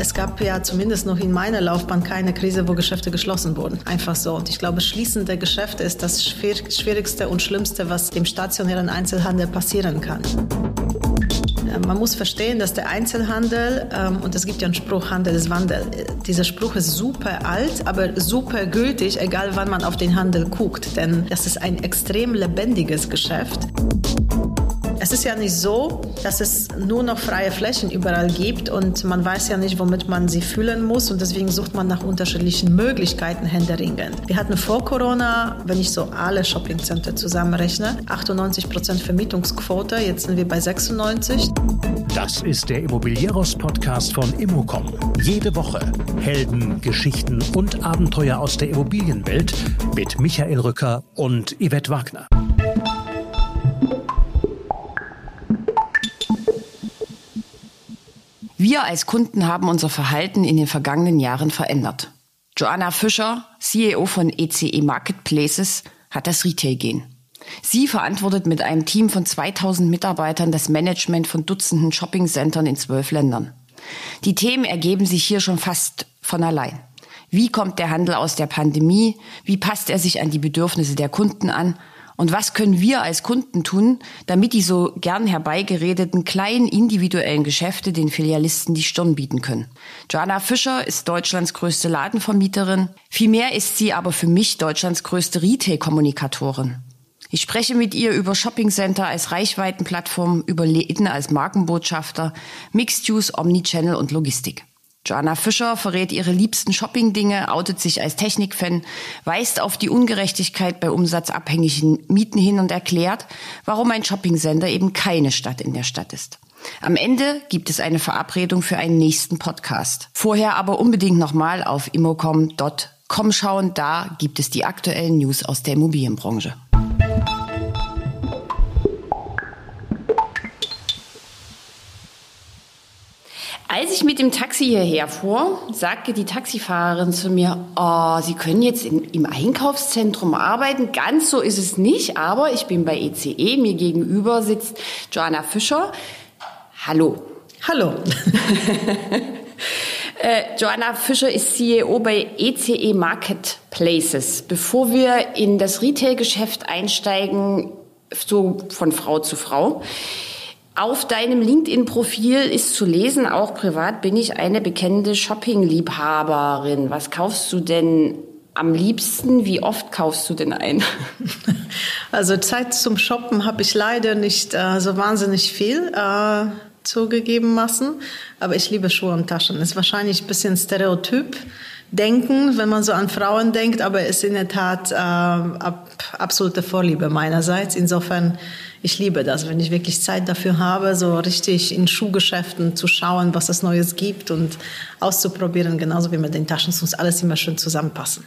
Es gab ja zumindest noch in meiner Laufbahn keine Krise, wo Geschäfte geschlossen wurden. Einfach so. Und ich glaube, Schließen der Geschäfte ist das Schwierigste und Schlimmste, was dem stationären Einzelhandel passieren kann. Man muss verstehen, dass der Einzelhandel, ähm, und es gibt ja einen Spruch, Handel ist Wandel, dieser Spruch ist super alt, aber super gültig, egal wann man auf den Handel guckt, denn das ist ein extrem lebendiges Geschäft. Es ist ja nicht so, dass es nur noch freie Flächen überall gibt und man weiß ja nicht, womit man sie füllen muss und deswegen sucht man nach unterschiedlichen Möglichkeiten händeringend. Wir hatten vor Corona, wenn ich so alle Shoppingcenter zusammenrechne, 98 Prozent Vermietungsquote, jetzt sind wir bei 96. Das ist der Immobilieros Podcast von Immocom. Jede Woche Helden, Geschichten und Abenteuer aus der Immobilienwelt mit Michael Rücker und Yvette Wagner. Wir als Kunden haben unser Verhalten in den vergangenen Jahren verändert. Joanna Fischer, CEO von ECE e Marketplaces, hat das Retail-Gehen. Sie verantwortet mit einem Team von 2000 Mitarbeitern das Management von Dutzenden Shoppingcentern in zwölf Ländern. Die Themen ergeben sich hier schon fast von allein. Wie kommt der Handel aus der Pandemie? Wie passt er sich an die Bedürfnisse der Kunden an? Und was können wir als Kunden tun, damit die so gern herbeigeredeten kleinen individuellen Geschäfte den Filialisten die Stirn bieten können? Joanna Fischer ist Deutschlands größte Ladenvermieterin. Vielmehr ist sie aber für mich Deutschlands größte Retail-Kommunikatorin. Ich spreche mit ihr über Shopping Center als Reichweitenplattform, über Läden als Markenbotschafter, Mixed Use, Omnichannel und Logistik. Joanna Fischer verrät ihre liebsten Shopping-Dinge, outet sich als Technikfan, weist auf die Ungerechtigkeit bei umsatzabhängigen Mieten hin und erklärt, warum ein Shopping-Sender eben keine Stadt in der Stadt ist. Am Ende gibt es eine Verabredung für einen nächsten Podcast. Vorher aber unbedingt nochmal auf immocom.com schauen, da gibt es die aktuellen News aus der Immobilienbranche. Als ich mit dem Taxi hierher fuhr, sagte die Taxifahrerin zu mir, oh, Sie können jetzt in, im Einkaufszentrum arbeiten. Ganz so ist es nicht, aber ich bin bei ECE. E. Mir gegenüber sitzt Joanna Fischer. Hallo. Hallo. äh, Joanna Fischer ist CEO bei ECE e Marketplaces. Bevor wir in das Retail-Geschäft einsteigen, so von Frau zu Frau, auf deinem LinkedIn-Profil ist zu lesen, auch privat bin ich eine bekennende Shopping-Liebhaberin. Was kaufst du denn am liebsten? Wie oft kaufst du denn ein? Also Zeit zum Shoppen habe ich leider nicht äh, so wahnsinnig viel. Äh, zugegebenermaßen. Aber ich liebe Schuhe und Taschen. Ist wahrscheinlich ein bisschen Stereotyp denken, wenn man so an Frauen denkt, aber ist in der Tat äh, ab, absolute Vorliebe meinerseits. Insofern ich liebe das, wenn ich wirklich Zeit dafür habe, so richtig in Schuhgeschäften zu schauen, was es Neues gibt und auszuprobieren, genauso wie mit den Taschen, es muss alles immer schön zusammenpassen.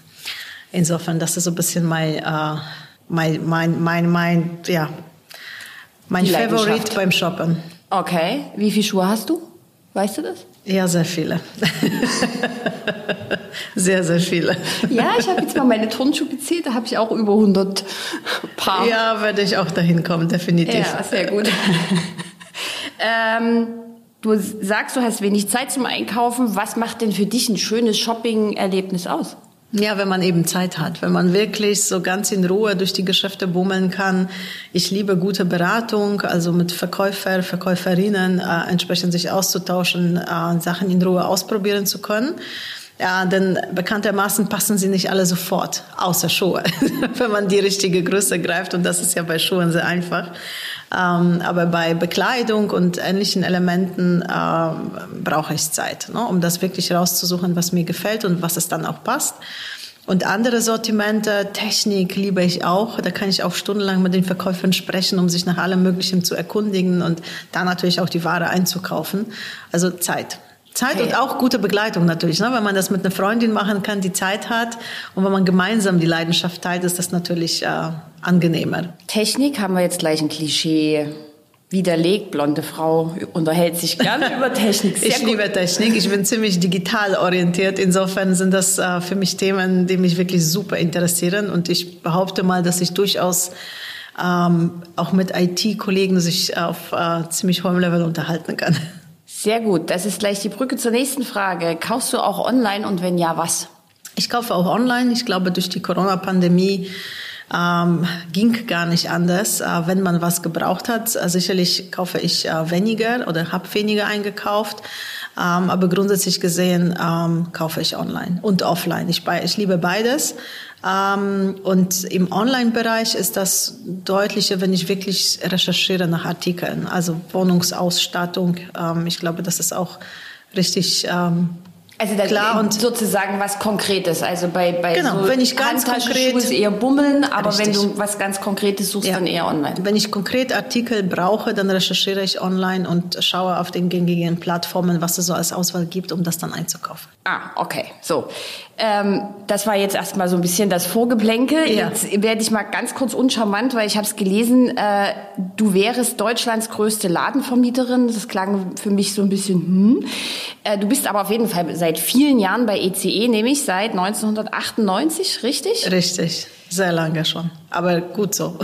Insofern, das ist so ein bisschen mein, äh, mein, mein, mein, mein, ja, mein Favorit beim Shoppen. Okay, wie viele Schuhe hast du? Weißt du das? Ja, sehr viele. sehr, sehr viele. Ja, ich habe jetzt mal meine Turnschuhe gezählt, da habe ich auch über 100 Paar. Ja, werde ich auch dahin kommen, definitiv. Ja, sehr gut. ähm, du sagst, du hast wenig Zeit zum Einkaufen. Was macht denn für dich ein schönes Shopping-Erlebnis aus? Ja, wenn man eben Zeit hat, wenn man wirklich so ganz in Ruhe durch die Geschäfte bummeln kann. Ich liebe gute Beratung, also mit Verkäufer, Verkäuferinnen äh, entsprechend sich auszutauschen, äh, Sachen in Ruhe ausprobieren zu können. Ja, denn bekanntermaßen passen sie nicht alle sofort, außer Schuhe, wenn man die richtige Größe greift. Und das ist ja bei Schuhen sehr einfach. Ähm, aber bei Bekleidung und ähnlichen Elementen äh, brauche ich Zeit, ne, um das wirklich rauszusuchen, was mir gefällt und was es dann auch passt. Und andere Sortimente, Technik liebe ich auch. Da kann ich auch stundenlang mit den Verkäufern sprechen, um sich nach allem Möglichen zu erkundigen und da natürlich auch die Ware einzukaufen. Also Zeit. Zeit okay. und auch gute Begleitung natürlich. Ne? Wenn man das mit einer Freundin machen kann, die Zeit hat und wenn man gemeinsam die Leidenschaft teilt, ist das natürlich äh, angenehmer. Technik haben wir jetzt gleich ein Klischee widerlegt. Blonde Frau unterhält sich gerne über Technik. Sehr ich gut. liebe Technik. Ich bin ziemlich digital orientiert. Insofern sind das äh, für mich Themen, die mich wirklich super interessieren. Und ich behaupte mal, dass ich durchaus ähm, auch mit IT-Kollegen sich auf äh, ziemlich hohem Level unterhalten kann. Sehr gut. Das ist gleich die Brücke zur nächsten Frage. Kaufst du auch online und wenn ja, was? Ich kaufe auch online. Ich glaube, durch die Corona-Pandemie ähm, ging gar nicht anders. Äh, wenn man was gebraucht hat, äh, sicherlich kaufe ich äh, weniger oder habe weniger eingekauft. Ähm, aber grundsätzlich gesehen ähm, kaufe ich online und offline. Ich, ich liebe beides. Ähm, und im Online-Bereich ist das deutlicher, wenn ich wirklich recherchiere nach Artikeln, also Wohnungsausstattung. Ähm, ich glaube, das ist auch richtig ähm, also da klar und sozusagen was Konkretes. Also bei, bei genau, so wenn ich ganz konkret ist eher bummeln, aber richtig. wenn du was ganz Konkretes suchst, ja. dann eher online. Wenn ich konkret Artikel brauche, dann recherchiere ich online und schaue auf den gängigen Plattformen, was es so als Auswahl gibt, um das dann einzukaufen. Ah, okay. So. Ähm, das war jetzt erstmal so ein bisschen das Vorgeplänkel. Ja. Jetzt werde ich mal ganz kurz uncharmant, weil ich habe es gelesen, äh, du wärst Deutschlands größte Ladenvermieterin. Das klang für mich so ein bisschen, hm. Äh, du bist aber auf jeden Fall seit vielen Jahren bei ECE, nämlich seit 1998, richtig? Richtig, sehr lange schon. Aber gut so.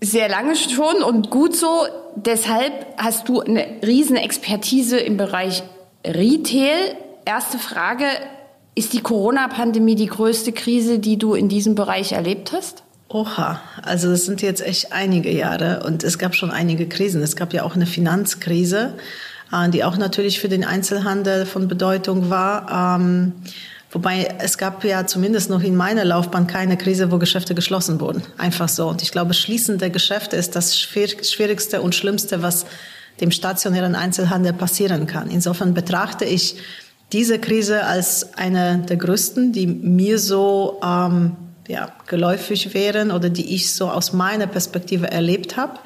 Sehr lange schon und gut so. Deshalb hast du eine riesen Expertise im Bereich Retail. Erste Frage, ist die Corona-Pandemie die größte Krise, die du in diesem Bereich erlebt hast? Oha, also es sind jetzt echt einige Jahre und es gab schon einige Krisen. Es gab ja auch eine Finanzkrise, äh, die auch natürlich für den Einzelhandel von Bedeutung war. Ähm, wobei es gab ja zumindest noch in meiner Laufbahn keine Krise, wo Geschäfte geschlossen wurden. Einfach so. Und ich glaube, Schließen der Geschäfte ist das Schwierigste und Schlimmste, was dem stationären Einzelhandel passieren kann. Insofern betrachte ich diese Krise als eine der größten, die mir so ähm, ja, geläufig wären oder die ich so aus meiner Perspektive erlebt habe.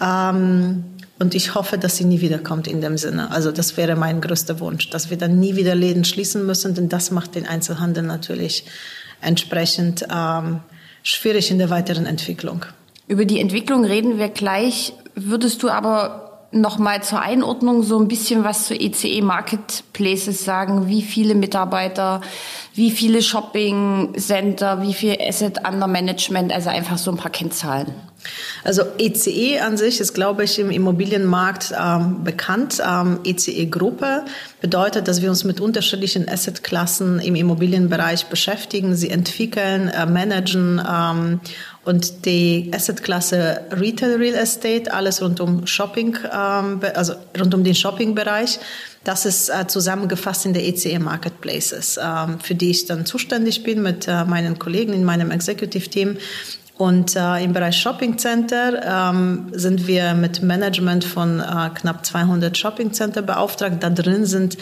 Ähm, und ich hoffe, dass sie nie wiederkommt in dem Sinne. Also das wäre mein größter Wunsch, dass wir dann nie wieder Läden schließen müssen, denn das macht den Einzelhandel natürlich entsprechend ähm, schwierig in der weiteren Entwicklung. Über die Entwicklung reden wir gleich. Würdest du aber nochmal zur Einordnung so ein bisschen was zu ECE e Marketplaces sagen? Wie viele Mitarbeiter, wie viele Shopping Center, wie viel Asset Under Management? Also einfach so ein paar Kennzahlen. Also ECE e an sich ist, glaube ich, im Immobilienmarkt ähm, bekannt. Ähm, ECE-Gruppe bedeutet, dass wir uns mit unterschiedlichen Assetklassen im Immobilienbereich beschäftigen, sie entwickeln, äh, managen ähm, und die Assetklasse Retail Real Estate, alles rund um Shopping, ähm, also rund um den Shopping-Bereich, das ist äh, zusammengefasst in der ECE Marketplaces, ähm, für die ich dann zuständig bin mit äh, meinen Kollegen in meinem Executive Team. Und äh, im Bereich Shopping Center ähm, sind wir mit Management von äh, knapp 200 Shopping Center beauftragt. Da drin sind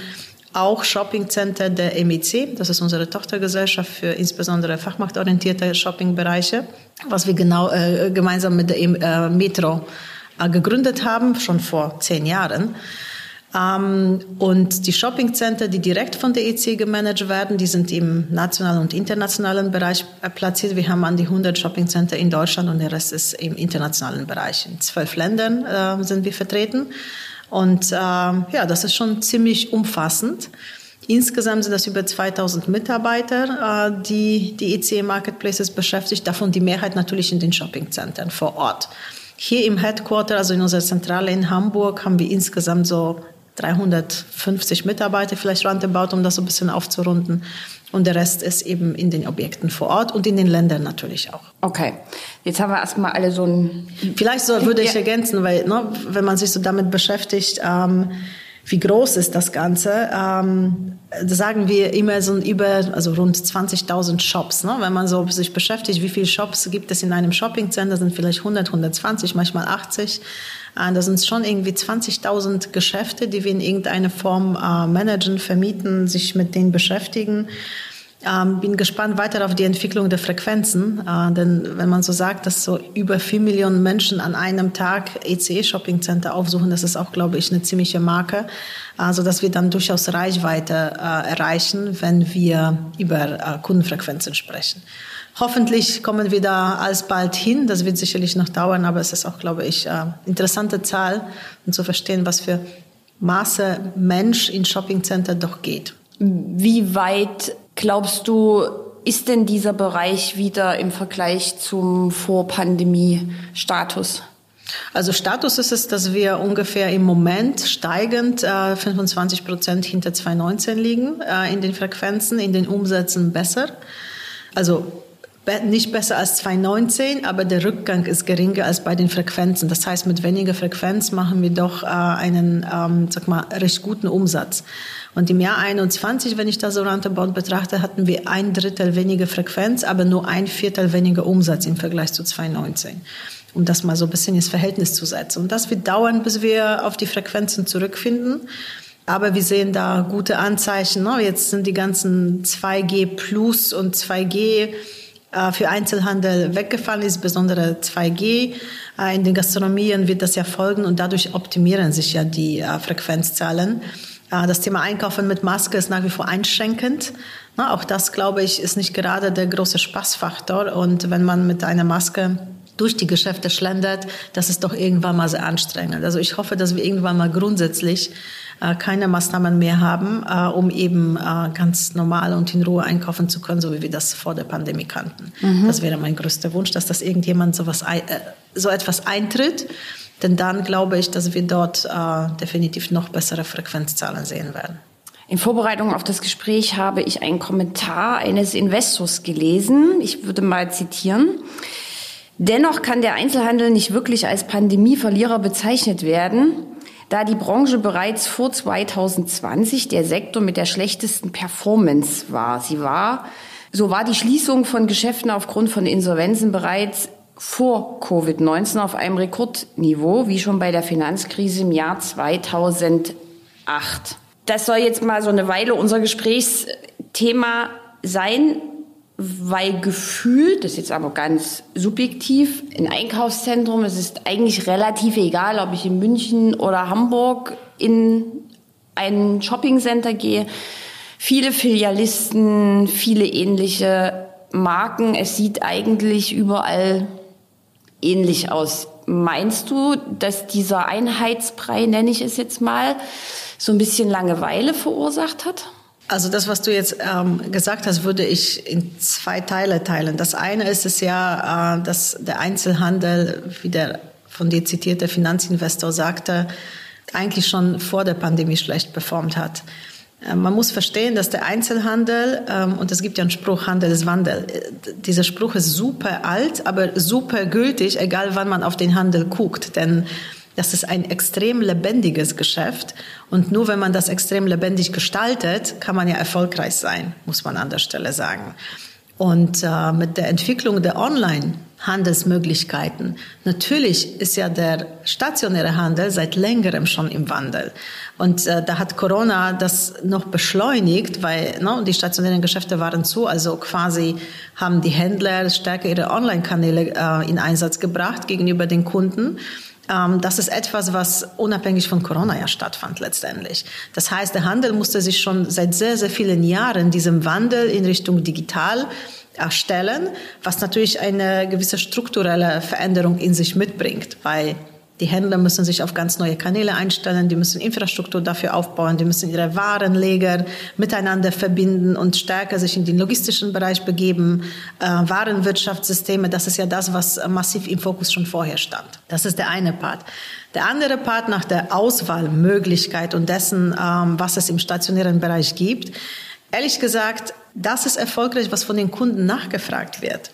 auch Shopping Center der MEC, das ist unsere Tochtergesellschaft für insbesondere fachmarktorientierte Shoppingbereiche, was wir genau äh, gemeinsam mit der äh, Metro äh, gegründet haben, schon vor zehn Jahren. Ähm, und die Shopping Center, die direkt von der EC gemanagt werden, die sind im nationalen und internationalen Bereich äh, platziert. Wir haben an die 100 Shopping Center in Deutschland und der Rest ist im internationalen Bereich. In zwölf Ländern äh, sind wir vertreten. Und äh, ja, das ist schon ziemlich umfassend. Insgesamt sind das über 2000 Mitarbeiter, äh, die die EC Marketplaces beschäftigt, davon die Mehrheit natürlich in den Shopping Centern vor Ort. Hier im Headquarter, also in unserer Zentrale in Hamburg, haben wir insgesamt so 350 Mitarbeiter vielleicht roundabout, um das so ein bisschen aufzurunden. Und der Rest ist eben in den Objekten vor Ort und in den Ländern natürlich auch. Okay, jetzt haben wir erstmal alle so ein... Vielleicht so würde ich ergänzen, weil ne, wenn man sich so damit beschäftigt, ähm, wie groß ist das Ganze? Ähm, sagen wir immer so über, also rund 20.000 Shops. Ne? Wenn man so sich beschäftigt, wie viele Shops gibt es in einem Shoppingcenter, sind vielleicht 100, 120, manchmal 80. Äh, das sind schon irgendwie 20.000 Geschäfte, die wir in irgendeiner Form äh, managen, vermieten, sich mit denen beschäftigen. Ähm, bin gespannt weiter auf die Entwicklung der Frequenzen, äh, denn wenn man so sagt, dass so über vier Millionen Menschen an einem Tag ECE Shopping Center aufsuchen, das ist auch, glaube ich, eine ziemliche Marke, also dass wir dann durchaus Reichweite äh, erreichen, wenn wir über äh, Kundenfrequenzen sprechen. Hoffentlich kommen wir da alsbald hin. Das wird sicherlich noch dauern, aber es ist auch, glaube ich, äh, interessante Zahl, um zu verstehen, was für Maße Mensch in Shopping Center doch geht. Wie weit glaubst du, ist denn dieser Bereich wieder im Vergleich zum Vorpandemie-Status? Also Status ist es, dass wir ungefähr im Moment steigend äh, 25 Prozent hinter 2019 liegen äh, in den Frequenzen, in den Umsätzen besser. Also nicht besser als 2019, aber der Rückgang ist geringer als bei den Frequenzen. Das heißt, mit weniger Frequenz machen wir doch äh, einen, ähm, sag mal, recht guten Umsatz. Und im Jahr 21, wenn ich das so roundabout betrachte, hatten wir ein Drittel weniger Frequenz, aber nur ein Viertel weniger Umsatz im Vergleich zu 2019 um das mal so ein bisschen ins Verhältnis zu setzen. Und das wird dauern, bis wir auf die Frequenzen zurückfinden. Aber wir sehen da gute Anzeichen. Ne? Jetzt sind die ganzen 2G Plus und 2G äh, für Einzelhandel weggefallen, insbesondere 2G. Äh, in den Gastronomien wird das ja folgen und dadurch optimieren sich ja die äh, Frequenzzahlen. Das Thema Einkaufen mit Maske ist nach wie vor einschränkend. Auch das, glaube ich, ist nicht gerade der große Spaßfaktor. Und wenn man mit einer Maske durch die Geschäfte schlendert, das ist doch irgendwann mal sehr anstrengend. Also ich hoffe, dass wir irgendwann mal grundsätzlich äh, keine Maßnahmen mehr haben, äh, um eben äh, ganz normal und in Ruhe einkaufen zu können, so wie wir das vor der Pandemie kannten. Mhm. Das wäre mein größter Wunsch, dass das irgendjemand sowas, äh, so etwas eintritt. Denn dann glaube ich, dass wir dort äh, definitiv noch bessere Frequenzzahlen sehen werden. In Vorbereitung auf das Gespräch habe ich einen Kommentar eines Investors gelesen. Ich würde mal zitieren. Dennoch kann der Einzelhandel nicht wirklich als Pandemieverlierer bezeichnet werden, da die Branche bereits vor 2020 der Sektor mit der schlechtesten Performance war. Sie war, so war die Schließung von Geschäften aufgrund von Insolvenzen bereits vor Covid-19 auf einem Rekordniveau, wie schon bei der Finanzkrise im Jahr 2008. Das soll jetzt mal so eine Weile unser Gesprächsthema sein weil gefühlt, das ist jetzt aber ganz subjektiv, ein Einkaufszentrum, es ist eigentlich relativ egal, ob ich in München oder Hamburg in ein Shoppingcenter gehe. Viele Filialisten, viele ähnliche Marken. Es sieht eigentlich überall ähnlich aus. Meinst du, dass dieser Einheitsbrei, nenne ich es jetzt mal, so ein bisschen Langeweile verursacht hat? Also das, was du jetzt ähm, gesagt hast, würde ich in zwei Teile teilen. Das eine ist es ja, äh, dass der Einzelhandel, wie der von dir zitierte Finanzinvestor sagte, eigentlich schon vor der Pandemie schlecht performt hat. Äh, man muss verstehen, dass der Einzelhandel, ähm, und es gibt ja einen Spruch, Handel ist Wandel. Äh, dieser Spruch ist super alt, aber super gültig, egal wann man auf den Handel guckt. Denn das ist ein extrem lebendiges Geschäft. Und nur wenn man das extrem lebendig gestaltet, kann man ja erfolgreich sein, muss man an der Stelle sagen. Und äh, mit der Entwicklung der Online Handelsmöglichkeiten. Natürlich ist ja der stationäre Handel seit längerem schon im Wandel. Und äh, da hat Corona das noch beschleunigt, weil ne, die stationären Geschäfte waren zu. Also quasi haben die Händler stärker ihre Online-Kanäle äh, in Einsatz gebracht gegenüber den Kunden. Ähm, das ist etwas, was unabhängig von Corona ja stattfand letztendlich. Das heißt, der Handel musste sich schon seit sehr, sehr vielen Jahren diesem Wandel in Richtung digital erstellen, was natürlich eine gewisse strukturelle Veränderung in sich mitbringt, weil die Händler müssen sich auf ganz neue Kanäle einstellen, die müssen Infrastruktur dafür aufbauen, die müssen ihre Warenleger miteinander verbinden und stärker sich in den logistischen Bereich begeben. Äh, Warenwirtschaftssysteme, das ist ja das, was massiv im Fokus schon vorher stand. Das ist der eine Part. Der andere Part nach der Auswahlmöglichkeit und dessen, ähm, was es im stationären Bereich gibt. Ehrlich gesagt, das ist erfolgreich, was von den Kunden nachgefragt wird.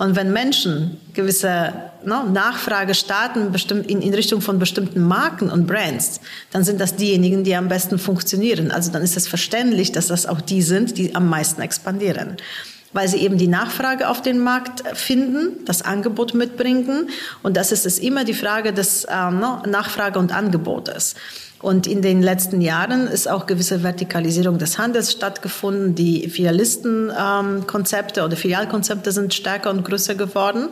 Und wenn Menschen gewisse ne, Nachfrage starten in, in Richtung von bestimmten Marken und Brands, dann sind das diejenigen, die am besten funktionieren. Also dann ist es verständlich, dass das auch die sind, die am meisten expandieren weil sie eben die Nachfrage auf den Markt finden, das Angebot mitbringen. Und das ist es immer die Frage des ähm, ne, Nachfrage und Angebotes. Und in den letzten Jahren ist auch gewisse Vertikalisierung des Handels stattgefunden. Die Filialistenkonzepte oder Filialkonzepte sind stärker und größer geworden.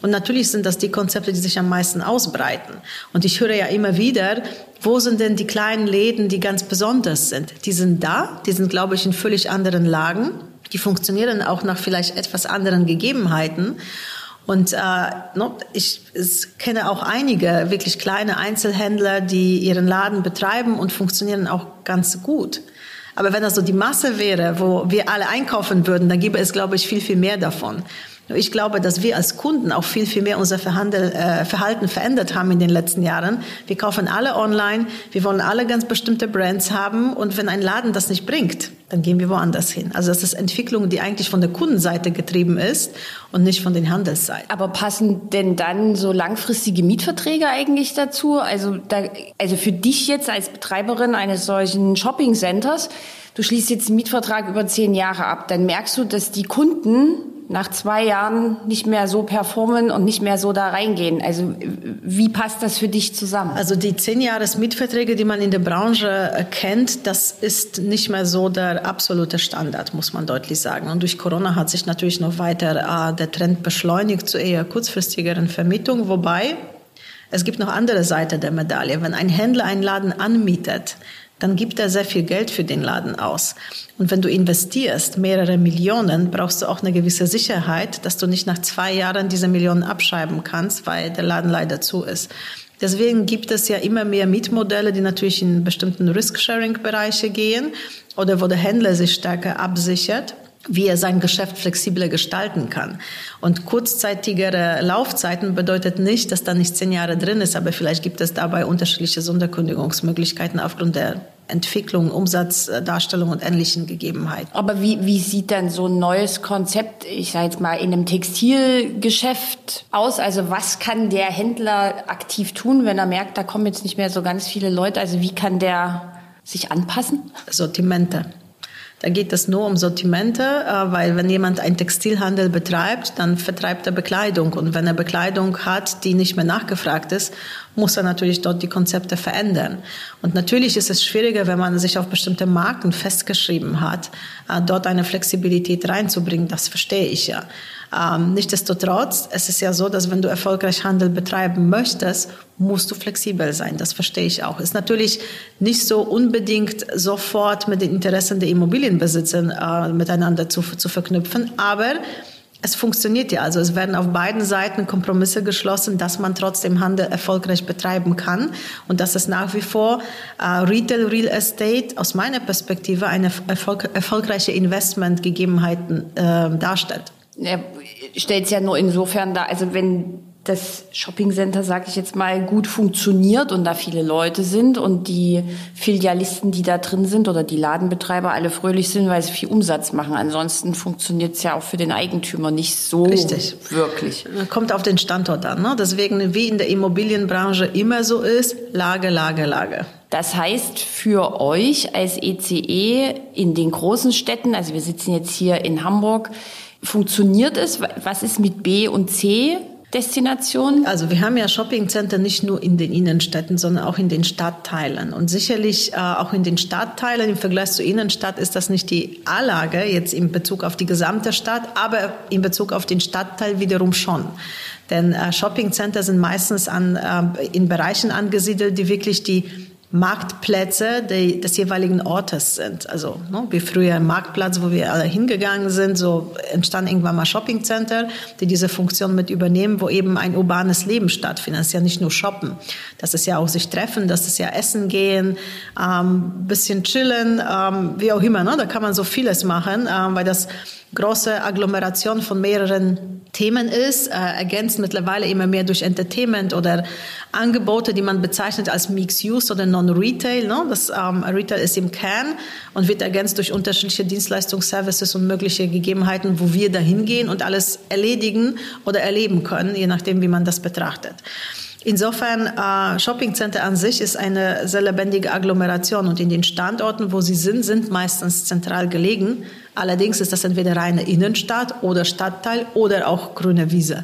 Und natürlich sind das die Konzepte, die sich am meisten ausbreiten. Und ich höre ja immer wieder, wo sind denn die kleinen Läden, die ganz besonders sind? Die sind da, die sind, glaube ich, in völlig anderen Lagen. Die funktionieren auch nach vielleicht etwas anderen Gegebenheiten. Und äh, ich, ich kenne auch einige wirklich kleine Einzelhändler, die ihren Laden betreiben und funktionieren auch ganz gut. Aber wenn das so die Masse wäre, wo wir alle einkaufen würden, dann gäbe es, glaube ich, viel, viel mehr davon. Ich glaube, dass wir als Kunden auch viel, viel mehr unser Verhandel, äh, Verhalten verändert haben in den letzten Jahren. Wir kaufen alle online, wir wollen alle ganz bestimmte Brands haben und wenn ein Laden das nicht bringt, dann gehen wir woanders hin. Also das ist Entwicklung, die eigentlich von der Kundenseite getrieben ist und nicht von den Handelsseiten. Aber passen denn dann so langfristige Mietverträge eigentlich dazu? Also, da, also für dich jetzt als Betreiberin eines solchen Shopping Centers, du schließt jetzt einen Mietvertrag über zehn Jahre ab, dann merkst du, dass die Kunden nach zwei Jahren nicht mehr so performen und nicht mehr so da reingehen. Also wie passt das für dich zusammen? Also die zehn Jahres Mietverträge, die man in der Branche kennt, das ist nicht mehr so der absolute Standard, muss man deutlich sagen. Und durch Corona hat sich natürlich noch weiter äh, der Trend beschleunigt zu eher kurzfristigeren Vermietungen, wobei es gibt noch andere Seite der Medaille. Wenn ein Händler einen Laden anmietet, dann gibt er sehr viel Geld für den Laden aus. Und wenn du investierst mehrere Millionen, brauchst du auch eine gewisse Sicherheit, dass du nicht nach zwei Jahren diese Millionen abschreiben kannst, weil der Laden leider zu ist. Deswegen gibt es ja immer mehr Mietmodelle, die natürlich in bestimmten Risk-Sharing-Bereiche gehen oder wo der Händler sich stärker absichert wie er sein Geschäft flexibler gestalten kann. Und kurzzeitigere Laufzeiten bedeutet nicht, dass da nicht zehn Jahre drin ist, aber vielleicht gibt es dabei unterschiedliche Sonderkündigungsmöglichkeiten aufgrund der Entwicklung, Umsatzdarstellung und ähnlichen Gegebenheiten. Aber wie, wie sieht denn so ein neues Konzept, ich sage jetzt mal, in einem Textilgeschäft aus? Also was kann der Händler aktiv tun, wenn er merkt, da kommen jetzt nicht mehr so ganz viele Leute? Also wie kann der sich anpassen? Sortimente. Da geht es nur um Sortimente, äh, weil wenn jemand einen Textilhandel betreibt, dann vertreibt er Bekleidung. Und wenn er Bekleidung hat, die nicht mehr nachgefragt ist, muss er natürlich dort die Konzepte verändern. Und natürlich ist es schwieriger, wenn man sich auf bestimmte Marken festgeschrieben hat, äh, dort eine Flexibilität reinzubringen. Das verstehe ich ja. Ähm, nichtsdestotrotz, es ist ja so, dass wenn du erfolgreich Handel betreiben möchtest, musst du flexibel sein. Das verstehe ich auch. Ist natürlich nicht so unbedingt sofort mit den Interessen der Immobilienbesitzer äh, miteinander zu, zu verknüpfen, aber es funktioniert ja. Also es werden auf beiden Seiten Kompromisse geschlossen, dass man trotzdem Handel erfolgreich betreiben kann und dass es nach wie vor äh, Retail Real Estate aus meiner Perspektive eine erfolg erfolgreiche Investmentgegebenheiten äh, darstellt. Er stellt es ja nur insofern dar, also wenn das Shoppingcenter, sage ich jetzt mal, gut funktioniert und da viele Leute sind und die Filialisten, die da drin sind oder die Ladenbetreiber alle fröhlich sind, weil sie viel Umsatz machen. Ansonsten funktioniert es ja auch für den Eigentümer nicht so Richtig. wirklich. Kommt auf den Standort an. Ne? Deswegen, wie in der Immobilienbranche immer so ist, Lage, Lage, Lage. Das heißt für euch als ECE e in den großen Städten, also wir sitzen jetzt hier in Hamburg, Funktioniert es? Was ist mit B und C? Destinationen? Also wir haben ja Shoppingcenter nicht nur in den Innenstädten, sondern auch in den Stadtteilen. Und sicherlich äh, auch in den Stadtteilen im Vergleich zur Innenstadt ist das nicht die A-Lage jetzt in Bezug auf die gesamte Stadt, aber in Bezug auf den Stadtteil wiederum schon. Denn äh, Shoppingcenter sind meistens an, äh, in Bereichen angesiedelt, die wirklich die Marktplätze die, des jeweiligen Ortes sind. Also ne, wie früher ein Marktplatz, wo wir alle hingegangen sind, so entstand irgendwann mal Shoppingcenter, die diese Funktion mit übernehmen, wo eben ein urbanes Leben stattfindet. Das ist ja nicht nur Shoppen, das ist ja auch sich treffen, das ist ja Essen gehen, ähm, bisschen chillen, ähm, wie auch immer. Ne? Da kann man so vieles machen, ähm, weil das große Agglomeration von mehreren Themen ist, äh, ergänzt mittlerweile immer mehr durch Entertainment oder Angebote, die man bezeichnet als Mixed-Use oder Non-Retail. Ne? Das ähm, Retail ist im Kern und wird ergänzt durch unterschiedliche Dienstleistungsservices und mögliche Gegebenheiten, wo wir dahin gehen und alles erledigen oder erleben können, je nachdem, wie man das betrachtet. Insofern, äh, Shoppingcenter an sich ist eine sehr lebendige Agglomeration und in den Standorten, wo sie sind, sind meistens zentral gelegen. Allerdings ist das entweder reine Innenstadt oder Stadtteil oder auch grüne Wiese.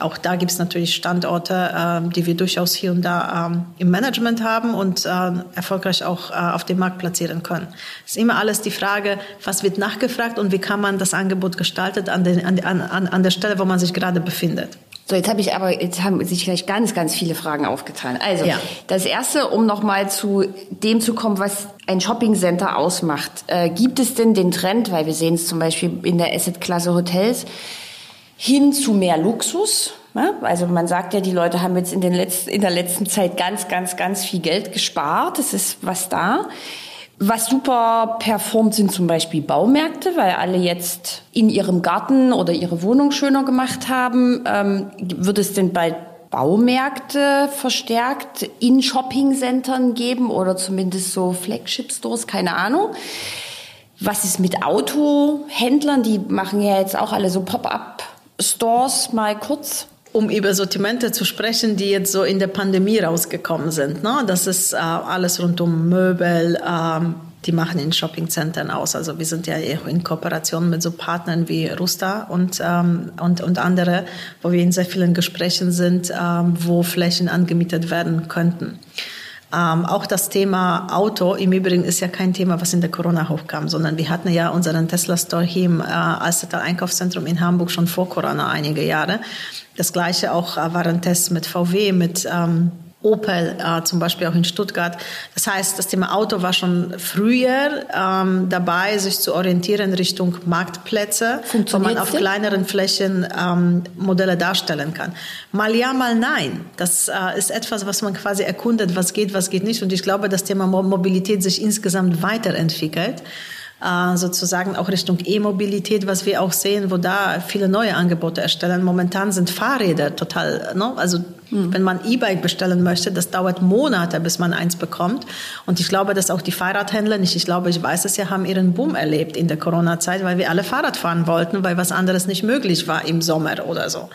Auch da gibt es natürlich Standorte, äh, die wir durchaus hier und da ähm, im Management haben und äh, erfolgreich auch äh, auf dem Markt platzieren können. Es ist immer alles die Frage, was wird nachgefragt und wie kann man das Angebot gestalten an, den, an, an, an der Stelle, wo man sich gerade befindet. So, jetzt habe ich aber, jetzt haben sich gleich ganz, ganz viele Fragen aufgetan. Also, ja. das erste, um nochmal zu dem zu kommen, was ein Shoppingcenter ausmacht. Äh, gibt es denn den Trend, weil wir sehen es zum Beispiel in der Asset-Klasse Hotels, hin zu mehr Luxus? Ne? Also man sagt ja, die Leute haben jetzt in, den letzten, in der letzten Zeit ganz, ganz, ganz viel Geld gespart. Es ist was da. Was super performt sind zum Beispiel Baumärkte, weil alle jetzt in ihrem Garten oder ihre Wohnung schöner gemacht haben. Ähm, wird es denn bald Baumärkte verstärkt in Shoppingcentern geben oder zumindest so Flagship-Stores, keine Ahnung. Was ist mit Autohändlern? Die machen ja jetzt auch alle so Pop-up-Stores mal kurz um über Sortimente zu sprechen, die jetzt so in der Pandemie rausgekommen sind. Ne? Das ist äh, alles rund um Möbel, ähm, die machen in Shoppingzentren aus. Also wir sind ja in Kooperation mit so Partnern wie Rusta und, ähm, und, und andere, wo wir in sehr vielen Gesprächen sind, ähm, wo Flächen angemietet werden könnten. Ähm, auch das Thema Auto im Übrigen ist ja kein Thema, was in der Corona hochkam, sondern wir hatten ja unseren Tesla Store hier im äh, Alstetal Einkaufszentrum in Hamburg schon vor Corona einige Jahre. Das gleiche auch äh, waren Tests mit VW, mit ähm, Opel äh, zum Beispiel auch in Stuttgart. Das heißt, das Thema Auto war schon früher ähm, dabei, sich zu orientieren Richtung Marktplätze, wo man auf kleineren Flächen ähm, Modelle darstellen kann. Mal ja, mal nein. Das äh, ist etwas, was man quasi erkundet, was geht, was geht nicht. Und ich glaube, das Thema Mobilität sich insgesamt weiterentwickelt äh, sozusagen auch Richtung E-Mobilität, was wir auch sehen, wo da viele neue Angebote erstellen. Momentan sind Fahrräder total, ne? also mhm. wenn man E-Bike bestellen möchte, das dauert Monate, bis man eins bekommt. Und ich glaube, dass auch die Fahrradhändler, nicht ich glaube, ich weiß es ja, haben ihren Boom erlebt in der Corona-Zeit, weil wir alle Fahrrad fahren wollten, weil was anderes nicht möglich war im Sommer oder so.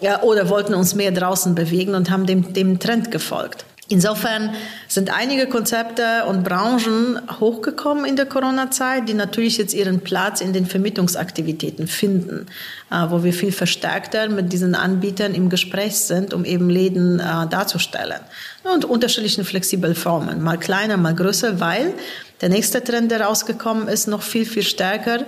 Ja, oder wollten uns mehr draußen bewegen und haben dem, dem Trend gefolgt. Insofern sind einige Konzepte und Branchen hochgekommen in der Corona-Zeit, die natürlich jetzt ihren Platz in den Vermietungsaktivitäten finden, äh, wo wir viel verstärkter mit diesen Anbietern im Gespräch sind, um eben Läden äh, darzustellen. Und unterschiedlichen flexiblen Formen, mal kleiner, mal größer, weil der nächste Trend, der rausgekommen ist, noch viel, viel stärker.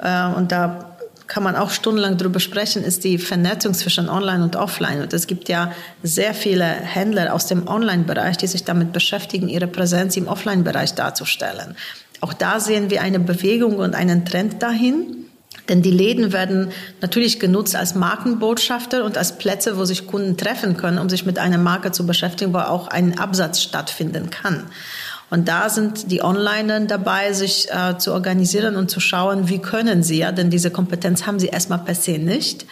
Äh, und da kann man auch stundenlang drüber sprechen, ist die Vernetzung zwischen Online und Offline. Und es gibt ja sehr viele Händler aus dem Online-Bereich, die sich damit beschäftigen, ihre Präsenz im Offline-Bereich darzustellen. Auch da sehen wir eine Bewegung und einen Trend dahin. Denn die Läden werden natürlich genutzt als Markenbotschafter und als Plätze, wo sich Kunden treffen können, um sich mit einer Marke zu beschäftigen, wo auch ein Absatz stattfinden kann. Und da sind die Onliner dabei, sich äh, zu organisieren und zu schauen, wie können sie, ja, denn diese Kompetenz haben sie erstmal per se nicht.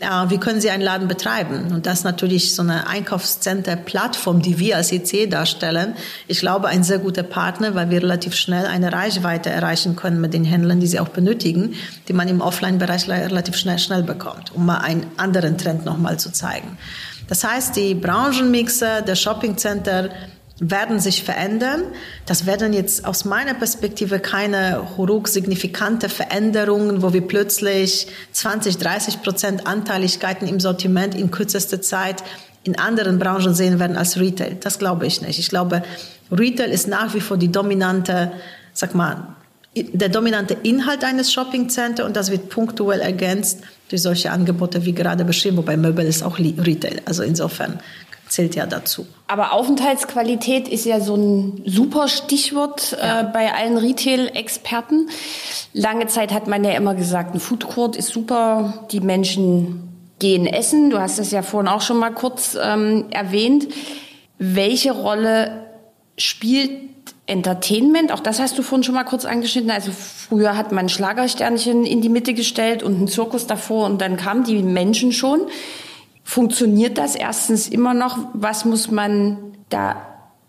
Äh, wie können sie einen Laden betreiben? Und das ist natürlich so eine Einkaufscenter-Plattform, die wir als EC darstellen. Ich glaube, ein sehr guter Partner, weil wir relativ schnell eine Reichweite erreichen können mit den Händlern, die sie auch benötigen, die man im Offline-Bereich relativ schnell, schnell bekommt, um mal einen anderen Trend nochmal zu zeigen. Das heißt, die Branchenmixer der Shopping-Center werden sich verändern. Das werden jetzt aus meiner Perspektive keine signifikante Veränderungen, wo wir plötzlich 20, 30 Prozent Anteiligkeiten im Sortiment in kürzester Zeit in anderen Branchen sehen werden als Retail. Das glaube ich nicht. Ich glaube, Retail ist nach wie vor die dominante, sag mal, der dominante Inhalt eines Shoppingcenters und das wird punktuell ergänzt durch solche Angebote wie gerade beschrieben, wobei Möbel ist auch Retail. Also insofern zählt ja dazu. Aber Aufenthaltsqualität ist ja so ein super Stichwort äh, ja. äh, bei allen Retail-Experten. Lange Zeit hat man ja immer gesagt, ein Food Court ist super, die Menschen gehen essen. Du hast das ja vorhin auch schon mal kurz ähm, erwähnt. Welche Rolle spielt Entertainment, auch das hast du vorhin schon mal kurz angeschnitten. Also früher hat man Schlagersternchen in die Mitte gestellt und einen Zirkus davor und dann kamen die Menschen schon. Funktioniert das erstens immer noch? Was muss man da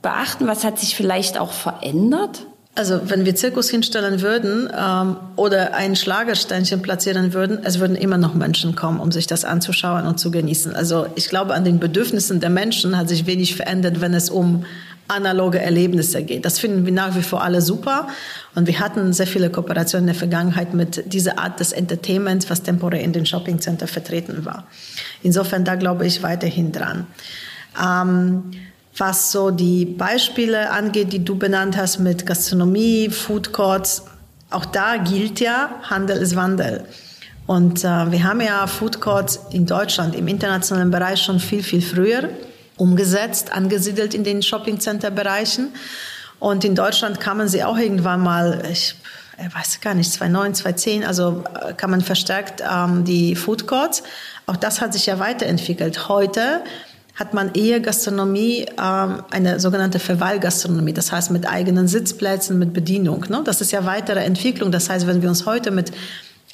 beachten? Was hat sich vielleicht auch verändert? Also wenn wir Zirkus hinstellen würden ähm, oder ein Schlagersteinchen platzieren würden, es würden immer noch Menschen kommen, um sich das anzuschauen und zu genießen. Also ich glaube, an den Bedürfnissen der Menschen hat sich wenig verändert, wenn es um analoge Erlebnisse geht. Das finden wir nach wie vor alle super. Und wir hatten sehr viele Kooperationen in der Vergangenheit mit dieser Art des Entertainments, was temporär in den Shoppingcenter vertreten war. Insofern da glaube ich weiterhin dran. Ähm, was so die Beispiele angeht, die du benannt hast mit Gastronomie, Food Courts, auch da gilt ja, Handel ist Wandel. Und äh, wir haben ja Food Courts in Deutschland im internationalen Bereich schon viel, viel früher umgesetzt, angesiedelt in den Shopping-Center-Bereichen. Und in Deutschland kamen sie auch irgendwann mal, ich weiß gar nicht, 2009, 2010, also äh, kann man verstärkt ähm, die Food Courts. Auch das hat sich ja weiterentwickelt. Heute hat man eher Gastronomie, ähm, eine sogenannte Verweilgastronomie, das heißt mit eigenen Sitzplätzen, mit Bedienung. Ne? Das ist ja weitere Entwicklung. Das heißt, wenn wir uns heute mit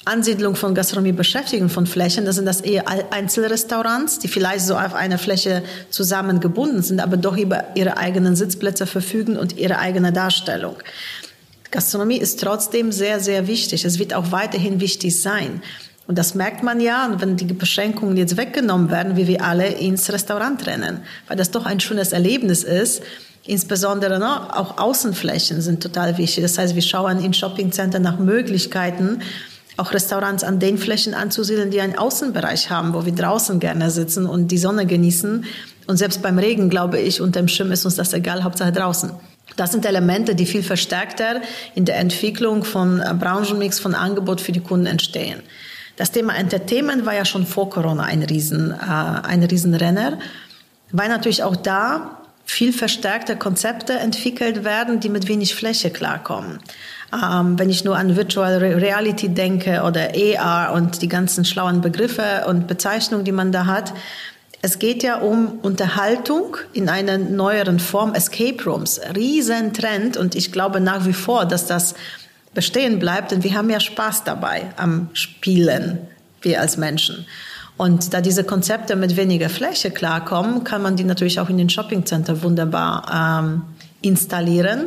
Ansiedlung von Gastronomie beschäftigen, von Flächen, dann sind das eher Einzelrestaurants, die vielleicht so auf einer Fläche zusammengebunden sind, aber doch über ihre eigenen Sitzplätze verfügen und ihre eigene Darstellung. Gastronomie ist trotzdem sehr, sehr wichtig. Es wird auch weiterhin wichtig sein. Und das merkt man ja, wenn die Beschränkungen jetzt weggenommen werden, wie wir alle ins Restaurant rennen, weil das doch ein schönes Erlebnis ist. Insbesondere ne, auch Außenflächen sind total wichtig. Das heißt, wir schauen in Shoppingcenter nach Möglichkeiten, auch Restaurants an den Flächen anzusiedeln, die einen Außenbereich haben, wo wir draußen gerne sitzen und die Sonne genießen. Und selbst beim Regen, glaube ich, unter dem Schirm ist uns das egal, Hauptsache draußen. Das sind Elemente, die viel verstärkter in der Entwicklung von äh, Branchenmix, von Angebot für die Kunden entstehen. Das Thema Entertainment war ja schon vor Corona ein Riesen, äh, ein Riesenrenner, weil natürlich auch da viel verstärkte Konzepte entwickelt werden, die mit wenig Fläche klarkommen. Ähm, wenn ich nur an Virtual Reality denke oder AR und die ganzen schlauen Begriffe und Bezeichnungen, die man da hat, es geht ja um Unterhaltung in einer neueren Form, Escape Rooms, Riesentrend und ich glaube nach wie vor, dass das bestehen bleibt, denn wir haben ja Spaß dabei am Spielen, wir als Menschen. Und da diese Konzepte mit weniger Fläche klarkommen, kann man die natürlich auch in den Shoppingcenter wunderbar ähm, installieren.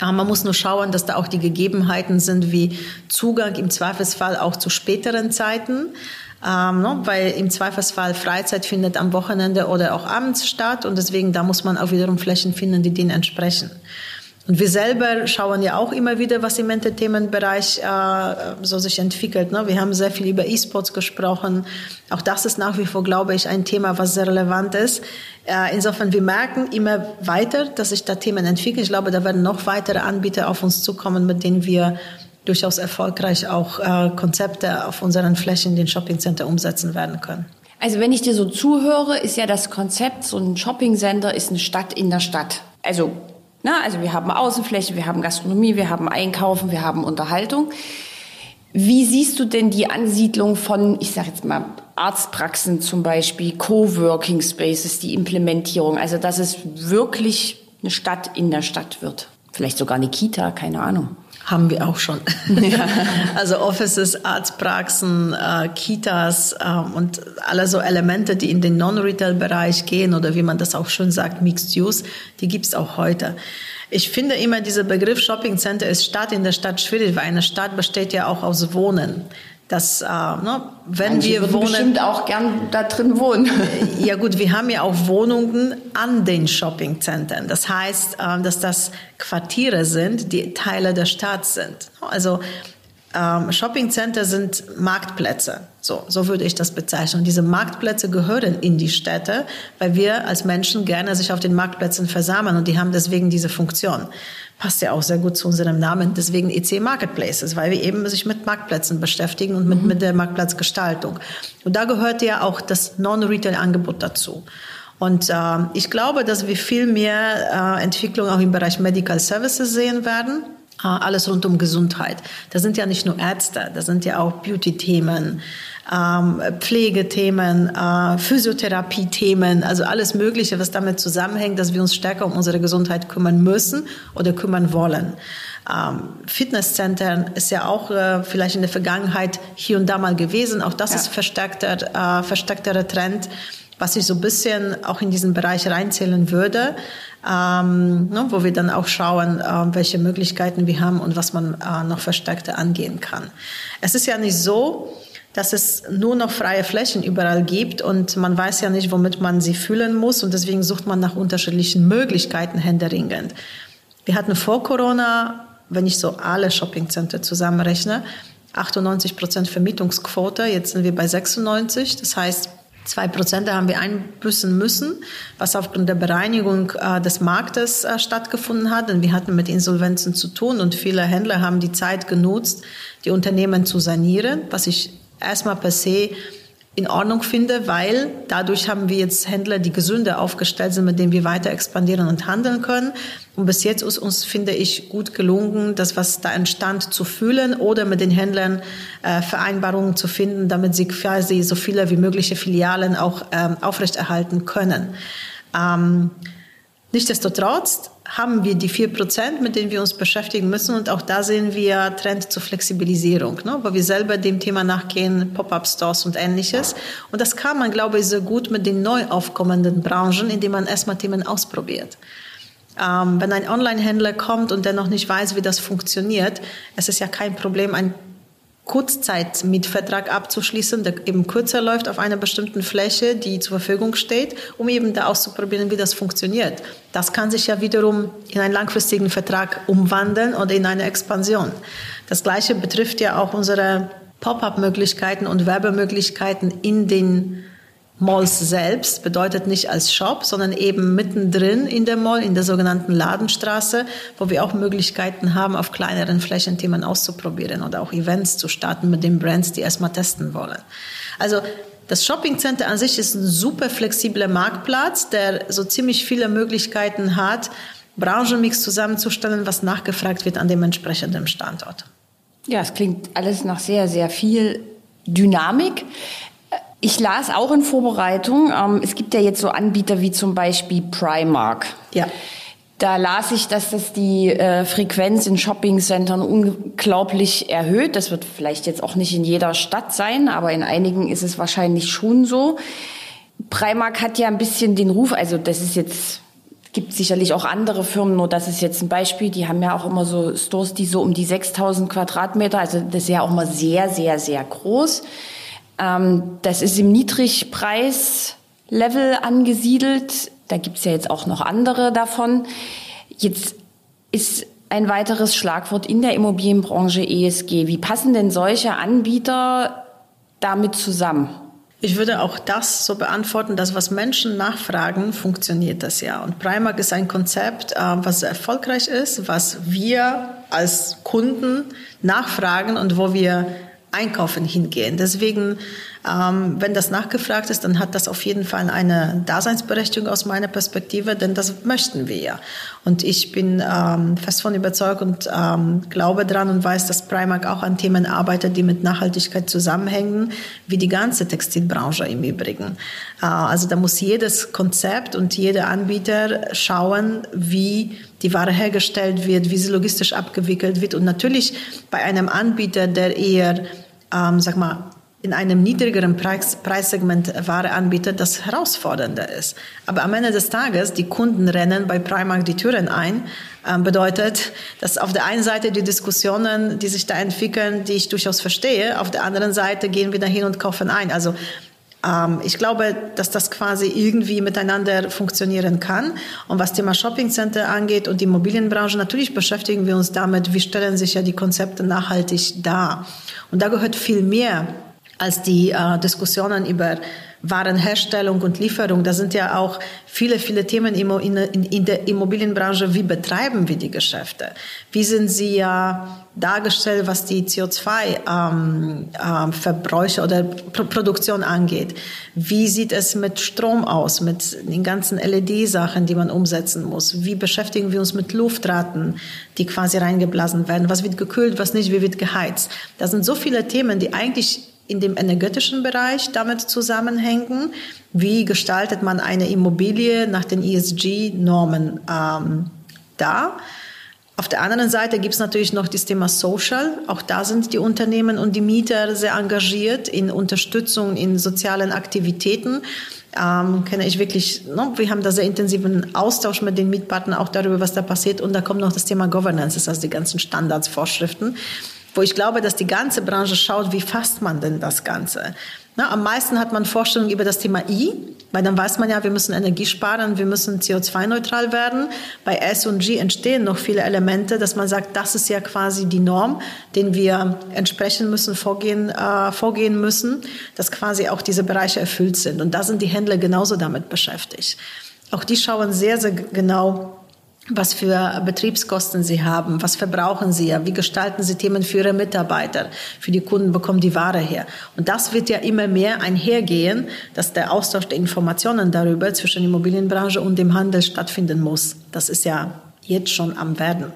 Man muss nur schauen, dass da auch die Gegebenheiten sind, wie Zugang im Zweifelsfall auch zu späteren Zeiten. Ähm, ne? Weil im Zweifelsfall Freizeit findet am Wochenende oder auch abends statt und deswegen da muss man auch wiederum Flächen finden, die denen entsprechen. Und wir selber schauen ja auch immer wieder, was im Entertainment-Bereich äh, so sich entwickelt. Ne? Wir haben sehr viel über E-Sports gesprochen. Auch das ist nach wie vor, glaube ich, ein Thema, was sehr relevant ist. Äh, insofern, wir merken immer weiter, dass sich da Themen entwickeln. Ich glaube, da werden noch weitere Anbieter auf uns zukommen, mit denen wir durchaus erfolgreich auch äh, Konzepte auf unseren Flächen, den Shoppingcenter umsetzen werden können. Also wenn ich dir so zuhöre, ist ja das Konzept, so ein Shoppingcenter ist eine Stadt in der Stadt. Also na, also wir haben Außenfläche, wir haben Gastronomie, wir haben Einkaufen, wir haben Unterhaltung. Wie siehst du denn die Ansiedlung von, ich sage jetzt mal, Arztpraxen zum Beispiel, Coworking Spaces, die Implementierung, also dass es wirklich eine Stadt in der Stadt wird? Vielleicht sogar eine Kita, keine Ahnung. Haben wir auch schon. Ja. also Offices, Arztpraxen, äh, Kitas äh, und alle so Elemente, die in den Non-Retail-Bereich gehen oder wie man das auch schon sagt, Mixed Use, die gibt's auch heute. Ich finde immer, dieser Begriff Shopping Center ist Stadt in der Stadt schwierig, weil eine Stadt besteht ja auch aus Wohnen. Das, äh, ne, wenn Manche wir wohnen, bestimmt auch gern da drin wohnen. ja gut, wir haben ja auch Wohnungen an den Shoppingzentren. Das heißt, äh, dass das Quartiere sind, die Teile der Stadt sind. Also ähm, Shoppingcenter sind Marktplätze. So, so würde ich das bezeichnen. Und diese Marktplätze gehören in die Städte, weil wir als Menschen gerne sich auf den Marktplätzen versammeln und die haben deswegen diese Funktion passt ja auch sehr gut zu unserem Namen, deswegen EC Marketplaces, weil wir eben sich mit Marktplätzen beschäftigen und mit, mhm. mit der Marktplatzgestaltung. Und da gehört ja auch das Non-Retail-Angebot dazu. Und äh, ich glaube, dass wir viel mehr äh, Entwicklung auch im Bereich Medical Services sehen werden. Alles rund um Gesundheit. Da sind ja nicht nur Ärzte, da sind ja auch Beauty-Themen, ähm, Pflegethemen, äh, Physiotherapie-Themen, also alles Mögliche, was damit zusammenhängt, dass wir uns stärker um unsere Gesundheit kümmern müssen oder kümmern wollen. Ähm, Fitnesszentren ist ja auch äh, vielleicht in der Vergangenheit hier und da mal gewesen. Auch das ja. ist verstärkter, äh, verstärkterer Trend, was ich so ein bisschen auch in diesen Bereich reinzählen würde, ähm, ne, wo wir dann auch schauen, äh, welche Möglichkeiten wir haben und was man äh, noch verstärkter angehen kann. Es ist ja nicht so, dass es nur noch freie Flächen überall gibt und man weiß ja nicht, womit man sie füllen muss und deswegen sucht man nach unterschiedlichen Möglichkeiten händeringend. Wir hatten vor Corona, wenn ich so alle Shoppingcenter zusammenrechne, 98 Prozent Vermietungsquote. Jetzt sind wir bei 96. Das heißt, zwei Prozent haben wir einbüßen müssen, was aufgrund der Bereinigung äh, des Marktes äh, stattgefunden hat. Denn wir hatten mit Insolvenzen zu tun und viele Händler haben die Zeit genutzt, die Unternehmen zu sanieren, was ich erstmal per se in Ordnung finde, weil dadurch haben wir jetzt Händler, die gesünder aufgestellt sind, mit denen wir weiter expandieren und handeln können. Und bis jetzt ist uns, finde ich, gut gelungen, das, was da entstand, zu fühlen oder mit den Händlern äh, Vereinbarungen zu finden, damit sie quasi so viele wie mögliche Filialen auch ähm, aufrechterhalten können. Ähm, Nichtsdestotrotz haben wir die vier Prozent, mit denen wir uns beschäftigen müssen. Und auch da sehen wir Trend zur Flexibilisierung, ne? wo wir selber dem Thema nachgehen, Pop-up-Stores und ähnliches. Und das kann man, glaube ich, sehr gut mit den neu aufkommenden Branchen, indem man erstmal Themen ausprobiert. Ähm, wenn ein Online-Händler kommt und der noch nicht weiß, wie das funktioniert, es ist ja kein Problem, ein Kurzzeitmietvertrag abzuschließen, der eben kürzer läuft auf einer bestimmten Fläche, die zur Verfügung steht, um eben da auszuprobieren, wie das funktioniert. Das kann sich ja wiederum in einen langfristigen Vertrag umwandeln oder in eine Expansion. Das Gleiche betrifft ja auch unsere Pop-up-Möglichkeiten und Werbemöglichkeiten in den Malls selbst bedeutet nicht als Shop, sondern eben mittendrin in der Mall, in der sogenannten Ladenstraße, wo wir auch Möglichkeiten haben, auf kleineren Flächen Themen auszuprobieren oder auch Events zu starten mit den Brands, die erstmal testen wollen. Also das Shopping Center an sich ist ein super flexibler Marktplatz, der so ziemlich viele Möglichkeiten hat, Branchenmix zusammenzustellen, was nachgefragt wird an dem entsprechenden Standort. Ja, es klingt alles nach sehr, sehr viel Dynamik. Ich las auch in Vorbereitung, ähm, es gibt ja jetzt so Anbieter wie zum Beispiel Primark. Ja. Da las ich, dass das die äh, Frequenz in Shoppingcentern unglaublich erhöht. Das wird vielleicht jetzt auch nicht in jeder Stadt sein, aber in einigen ist es wahrscheinlich schon so. Primark hat ja ein bisschen den Ruf, also das ist jetzt gibt sicherlich auch andere Firmen, nur das ist jetzt ein Beispiel. Die haben ja auch immer so Stores, die so um die 6000 Quadratmeter, also das ist ja auch mal sehr, sehr, sehr groß. Ähm, das ist im Niedrigpreislevel angesiedelt. Da gibt's ja jetzt auch noch andere davon. Jetzt ist ein weiteres Schlagwort in der Immobilienbranche ESG. Wie passen denn solche Anbieter damit zusammen? Ich würde auch das so beantworten, dass was Menschen nachfragen, funktioniert das ja. Und Primark ist ein Konzept, äh, was sehr erfolgreich ist, was wir als Kunden nachfragen und wo wir einkaufen hingehen. Deswegen, ähm, wenn das nachgefragt ist, dann hat das auf jeden Fall eine Daseinsberechtigung aus meiner Perspektive, denn das möchten wir ja. Und ich bin ähm, fest von überzeugt und ähm, glaube dran und weiß, dass Primark auch an Themen arbeitet, die mit Nachhaltigkeit zusammenhängen, wie die ganze Textilbranche im Übrigen. Äh, also da muss jedes Konzept und jeder Anbieter schauen, wie die Ware hergestellt wird, wie sie logistisch abgewickelt wird. Und natürlich bei einem Anbieter, der eher ähm, sag mal, in einem niedrigeren Preis, Preissegment Ware anbietet, das herausfordernder ist. Aber am Ende des Tages, die Kunden rennen bei Primark die Türen ein, ähm, bedeutet, dass auf der einen Seite die Diskussionen, die sich da entwickeln, die ich durchaus verstehe, auf der anderen Seite gehen wir dahin und kaufen ein. Also ähm, ich glaube, dass das quasi irgendwie miteinander funktionieren kann. Und was Thema Shopping Center angeht und die Immobilienbranche, natürlich beschäftigen wir uns damit, wie stellen sich ja die Konzepte nachhaltig dar. Und da gehört viel mehr als die äh, Diskussionen über Warenherstellung und Lieferung. Da sind ja auch viele, viele Themen in, in, in der Immobilienbranche. Wie betreiben wir die Geschäfte? Wie sind sie ja dargestellt, was die CO2-Verbräuche ähm, äh, oder Pro Produktion angeht? Wie sieht es mit Strom aus, mit den ganzen LED-Sachen, die man umsetzen muss? Wie beschäftigen wir uns mit Luftraten, die quasi reingeblasen werden? Was wird gekühlt, was nicht, wie wird geheizt? Das sind so viele Themen, die eigentlich in dem energetischen Bereich damit zusammenhängen. Wie gestaltet man eine Immobilie nach den ESG-Normen ähm, da? Auf der anderen Seite gibt es natürlich noch das Thema Social. Auch da sind die Unternehmen und die Mieter sehr engagiert in Unterstützung in sozialen Aktivitäten. Ähm, kenne ich wirklich, ne? wir haben da sehr intensiven Austausch mit den Mietpartnern auch darüber, was da passiert. Und da kommt noch das Thema Governance, das heißt die ganzen Standards, Vorschriften wo ich glaube, dass die ganze Branche schaut, wie fasst man denn das Ganze. Na, am meisten hat man Vorstellungen über das Thema I, weil dann weiß man ja, wir müssen Energie sparen, wir müssen CO2-neutral werden. Bei S und G entstehen noch viele Elemente, dass man sagt, das ist ja quasi die Norm, den wir entsprechen müssen, vorgehen, äh, vorgehen müssen, dass quasi auch diese Bereiche erfüllt sind. Und da sind die Händler genauso damit beschäftigt. Auch die schauen sehr, sehr genau was für Betriebskosten sie haben, was verbrauchen sie, wie gestalten sie Themen für ihre Mitarbeiter, für die Kunden bekommen die Ware her. Und das wird ja immer mehr einhergehen, dass der Austausch der Informationen darüber zwischen der Immobilienbranche und dem Handel stattfinden muss. Das ist ja jetzt schon am werden.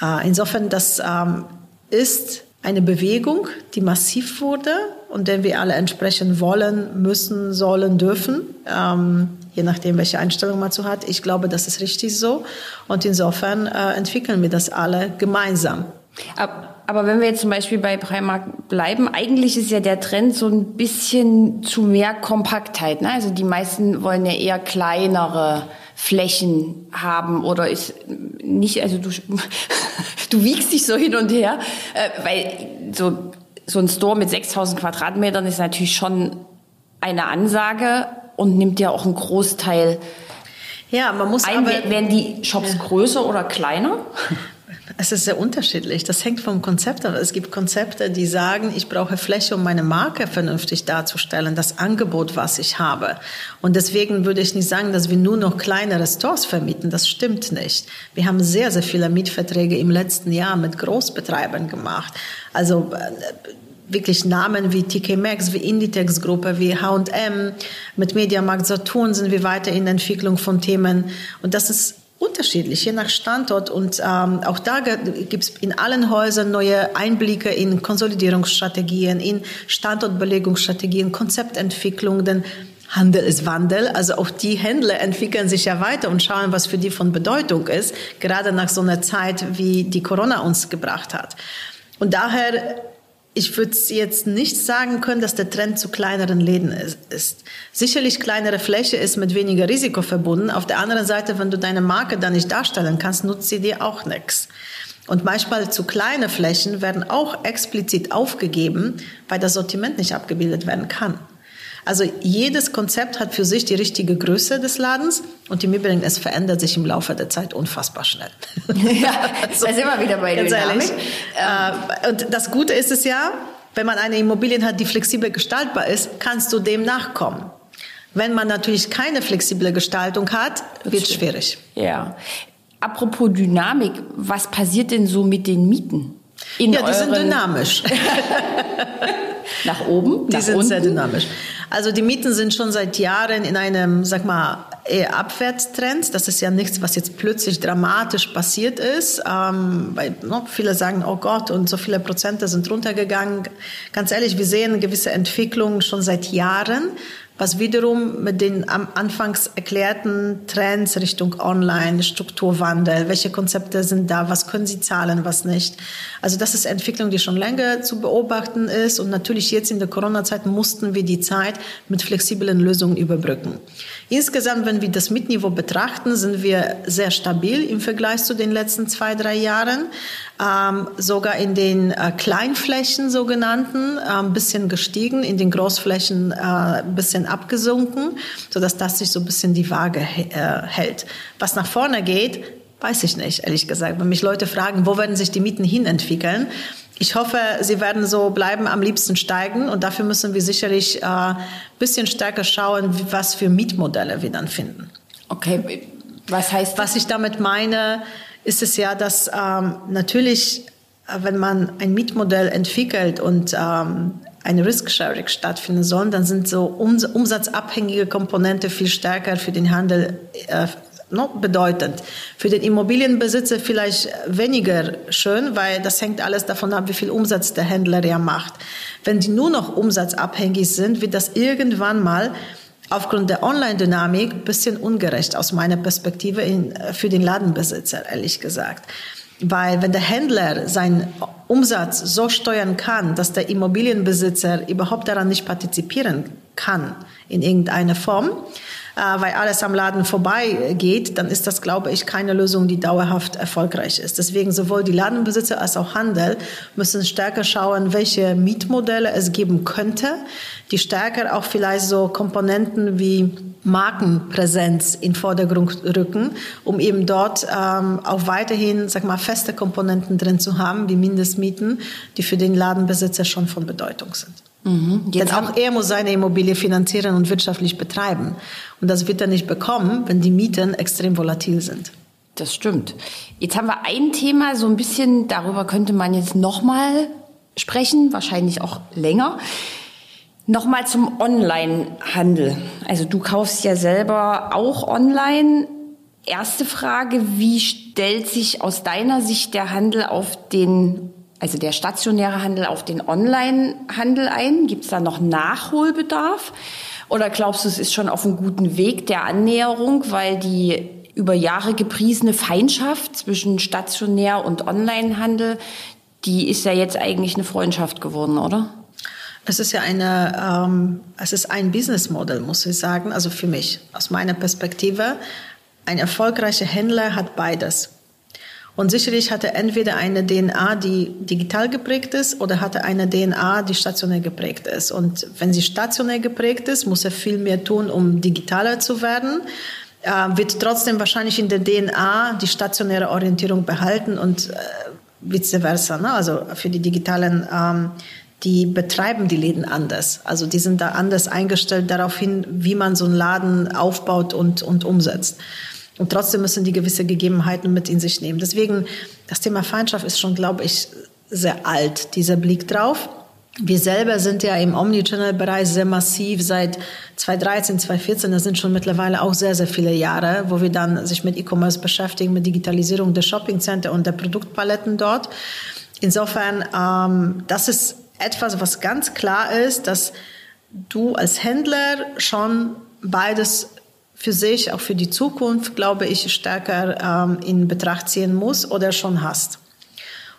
Äh, insofern, das ähm, ist eine Bewegung, die massiv wurde und der wir alle entsprechen wollen, müssen, sollen, dürfen. Je nachdem, welche Einstellung man zu hat. Ich glaube, das ist richtig so. Und insofern äh, entwickeln wir das alle gemeinsam. Aber wenn wir jetzt zum Beispiel bei Primark bleiben, eigentlich ist ja der Trend so ein bisschen zu mehr Kompaktheit. Ne? Also die meisten wollen ja eher kleinere Flächen haben oder ist nicht, also du, du wiegst dich so hin und her, äh, weil so, so ein Store mit 6000 Quadratmetern ist natürlich schon eine Ansage und nimmt ja auch einen Großteil ja, man muss ein. Aber, werden die Shops ja. größer oder kleiner? Es ist sehr unterschiedlich. Das hängt vom Konzept ab. Es gibt Konzepte, die sagen, ich brauche Fläche, um meine Marke vernünftig darzustellen, das Angebot, was ich habe. Und deswegen würde ich nicht sagen, dass wir nur noch kleinere Stores vermieten. Das stimmt nicht. Wir haben sehr, sehr viele Mietverträge im letzten Jahr mit Großbetreibern gemacht. Also äh, wirklich Namen wie TK Maxx, wie Inditex Gruppe, wie H&M, mit Mediamarkt Saturn sind wir weiter in der Entwicklung von Themen. Und das ist unterschiedlich, je nach Standort. Und ähm, auch da gibt es in allen Häusern neue Einblicke in Konsolidierungsstrategien, in Standortbelegungsstrategien, Konzeptentwicklung, denn Handel ist Wandel. Also auch die Händler entwickeln sich ja weiter und schauen, was für die von Bedeutung ist, gerade nach so einer Zeit, wie die Corona uns gebracht hat. Und daher ich würde jetzt nicht sagen können, dass der Trend zu kleineren Läden ist. Sicherlich kleinere Fläche ist mit weniger Risiko verbunden. Auf der anderen Seite, wenn du deine Marke da nicht darstellen kannst, nutzt sie dir auch nichts. Und manchmal zu kleine Flächen werden auch explizit aufgegeben, weil das Sortiment nicht abgebildet werden kann. Also jedes Konzept hat für sich die richtige Größe des Ladens und im Übrigen, es verändert sich im Laufe der Zeit unfassbar schnell. Ja, so, da sind wir wieder bei ganz Dynamik. Ehrlich. Ähm. Und das Gute ist es ja, wenn man eine Immobilie hat, die flexibel gestaltbar ist, kannst du dem nachkommen. Wenn man natürlich keine flexible Gestaltung hat, wird es schwierig. Ja. Apropos Dynamik, was passiert denn so mit den Mieten? ja, die sind dynamisch. nach oben? Die nach sind unten? sehr dynamisch. Also die Mieten sind schon seit Jahren in einem, sag mal, eher Abwärtstrend. Das ist ja nichts, was jetzt plötzlich dramatisch passiert ist. Ähm, weil no, viele sagen, oh Gott, und so viele Prozente sind runtergegangen. Ganz ehrlich, wir sehen gewisse Entwicklungen schon seit Jahren was wiederum mit den am anfangs erklärten Trends Richtung Online, Strukturwandel, welche Konzepte sind da, was können sie zahlen, was nicht. Also das ist Entwicklung, die schon länger zu beobachten ist und natürlich jetzt in der Corona-Zeit mussten wir die Zeit mit flexiblen Lösungen überbrücken. Insgesamt, wenn wir das Mitniveau betrachten, sind wir sehr stabil im Vergleich zu den letzten zwei, drei Jahren. Ähm, sogar in den äh, Kleinflächen sogenannten äh, ein bisschen gestiegen, in den Großflächen äh, ein bisschen abgesunken, sodass das sich so ein bisschen die Waage äh, hält. Was nach vorne geht, weiß ich nicht, ehrlich gesagt. Wenn mich Leute fragen, wo werden sich die Mieten hin entwickeln, ich hoffe, sie werden so bleiben, am liebsten steigen. Und dafür müssen wir sicherlich ein äh, bisschen stärker schauen, was für Mietmodelle wir dann finden. Okay, was heißt das? Was ich damit meine, ist es ja, dass ähm, natürlich, wenn man ein Mietmodell entwickelt und ähm, eine Risk-Sharing stattfinden soll, dann sind so umsatzabhängige Komponente viel stärker für den Handel äh, no, bedeutend. Für den Immobilienbesitzer vielleicht weniger schön, weil das hängt alles davon ab, wie viel Umsatz der Händler ja macht. Wenn die nur noch umsatzabhängig sind, wird das irgendwann mal aufgrund der Online-Dynamik ein bisschen ungerecht aus meiner Perspektive in, für den Ladenbesitzer, ehrlich gesagt. Weil wenn der Händler seinen Umsatz so steuern kann, dass der Immobilienbesitzer überhaupt daran nicht partizipieren kann in irgendeiner Form, äh, weil alles am Laden vorbeigeht, dann ist das, glaube ich, keine Lösung, die dauerhaft erfolgreich ist. Deswegen sowohl die Ladenbesitzer als auch Handel müssen stärker schauen, welche Mietmodelle es geben könnte, die stärker auch vielleicht so Komponenten wie Markenpräsenz in Vordergrund rücken, um eben dort ähm, auch weiterhin, sag mal, feste Komponenten drin zu haben, wie Mindestmieten, die für den Ladenbesitzer schon von Bedeutung sind. Mhm. Denn auch er muss seine Immobilie finanzieren und wirtschaftlich betreiben. Und das wird er nicht bekommen, wenn die Mieten extrem volatil sind. Das stimmt. Jetzt haben wir ein Thema, so ein bisschen, darüber könnte man jetzt nochmal sprechen, wahrscheinlich auch länger. Nochmal zum Online-Handel. Also du kaufst ja selber auch online. Erste Frage, wie stellt sich aus deiner Sicht der Handel auf den, also der stationäre Handel auf den Online-Handel ein? Gibt es da noch Nachholbedarf? Oder glaubst du, es ist schon auf einem guten Weg der Annäherung, weil die über Jahre gepriesene Feindschaft zwischen stationär und Onlinehandel, die ist ja jetzt eigentlich eine Freundschaft geworden, oder? Es ist ja eine, ähm, es ist ein Businessmodell, muss ich sagen. Also für mich, aus meiner Perspektive, ein erfolgreicher Händler hat beides. Und sicherlich hat er entweder eine DNA, die digital geprägt ist, oder hat er eine DNA, die stationär geprägt ist. Und wenn sie stationär geprägt ist, muss er viel mehr tun, um digitaler zu werden äh, wird trotzdem wahrscheinlich in der DNA die stationäre Orientierung behalten und äh, vice versa. Ne? Also für die digitalen, ähm, die betreiben die Läden anders. Also die sind da anders eingestellt darauf hin, wie man so einen Laden aufbaut und, und umsetzt. Und trotzdem müssen die gewisse Gegebenheiten mit in sich nehmen. Deswegen, das Thema Feindschaft ist schon, glaube ich, sehr alt, dieser Blick drauf. Wir selber sind ja im Omnichannel-Bereich sehr massiv seit 2013, 2014. Das sind schon mittlerweile auch sehr, sehr viele Jahre, wo wir dann sich mit E-Commerce beschäftigen, mit Digitalisierung der Shoppingcenter und der Produktpaletten dort. Insofern, ähm, das ist etwas, was ganz klar ist, dass du als Händler schon beides für sich, auch für die Zukunft, glaube ich, stärker ähm, in Betracht ziehen muss oder schon hast.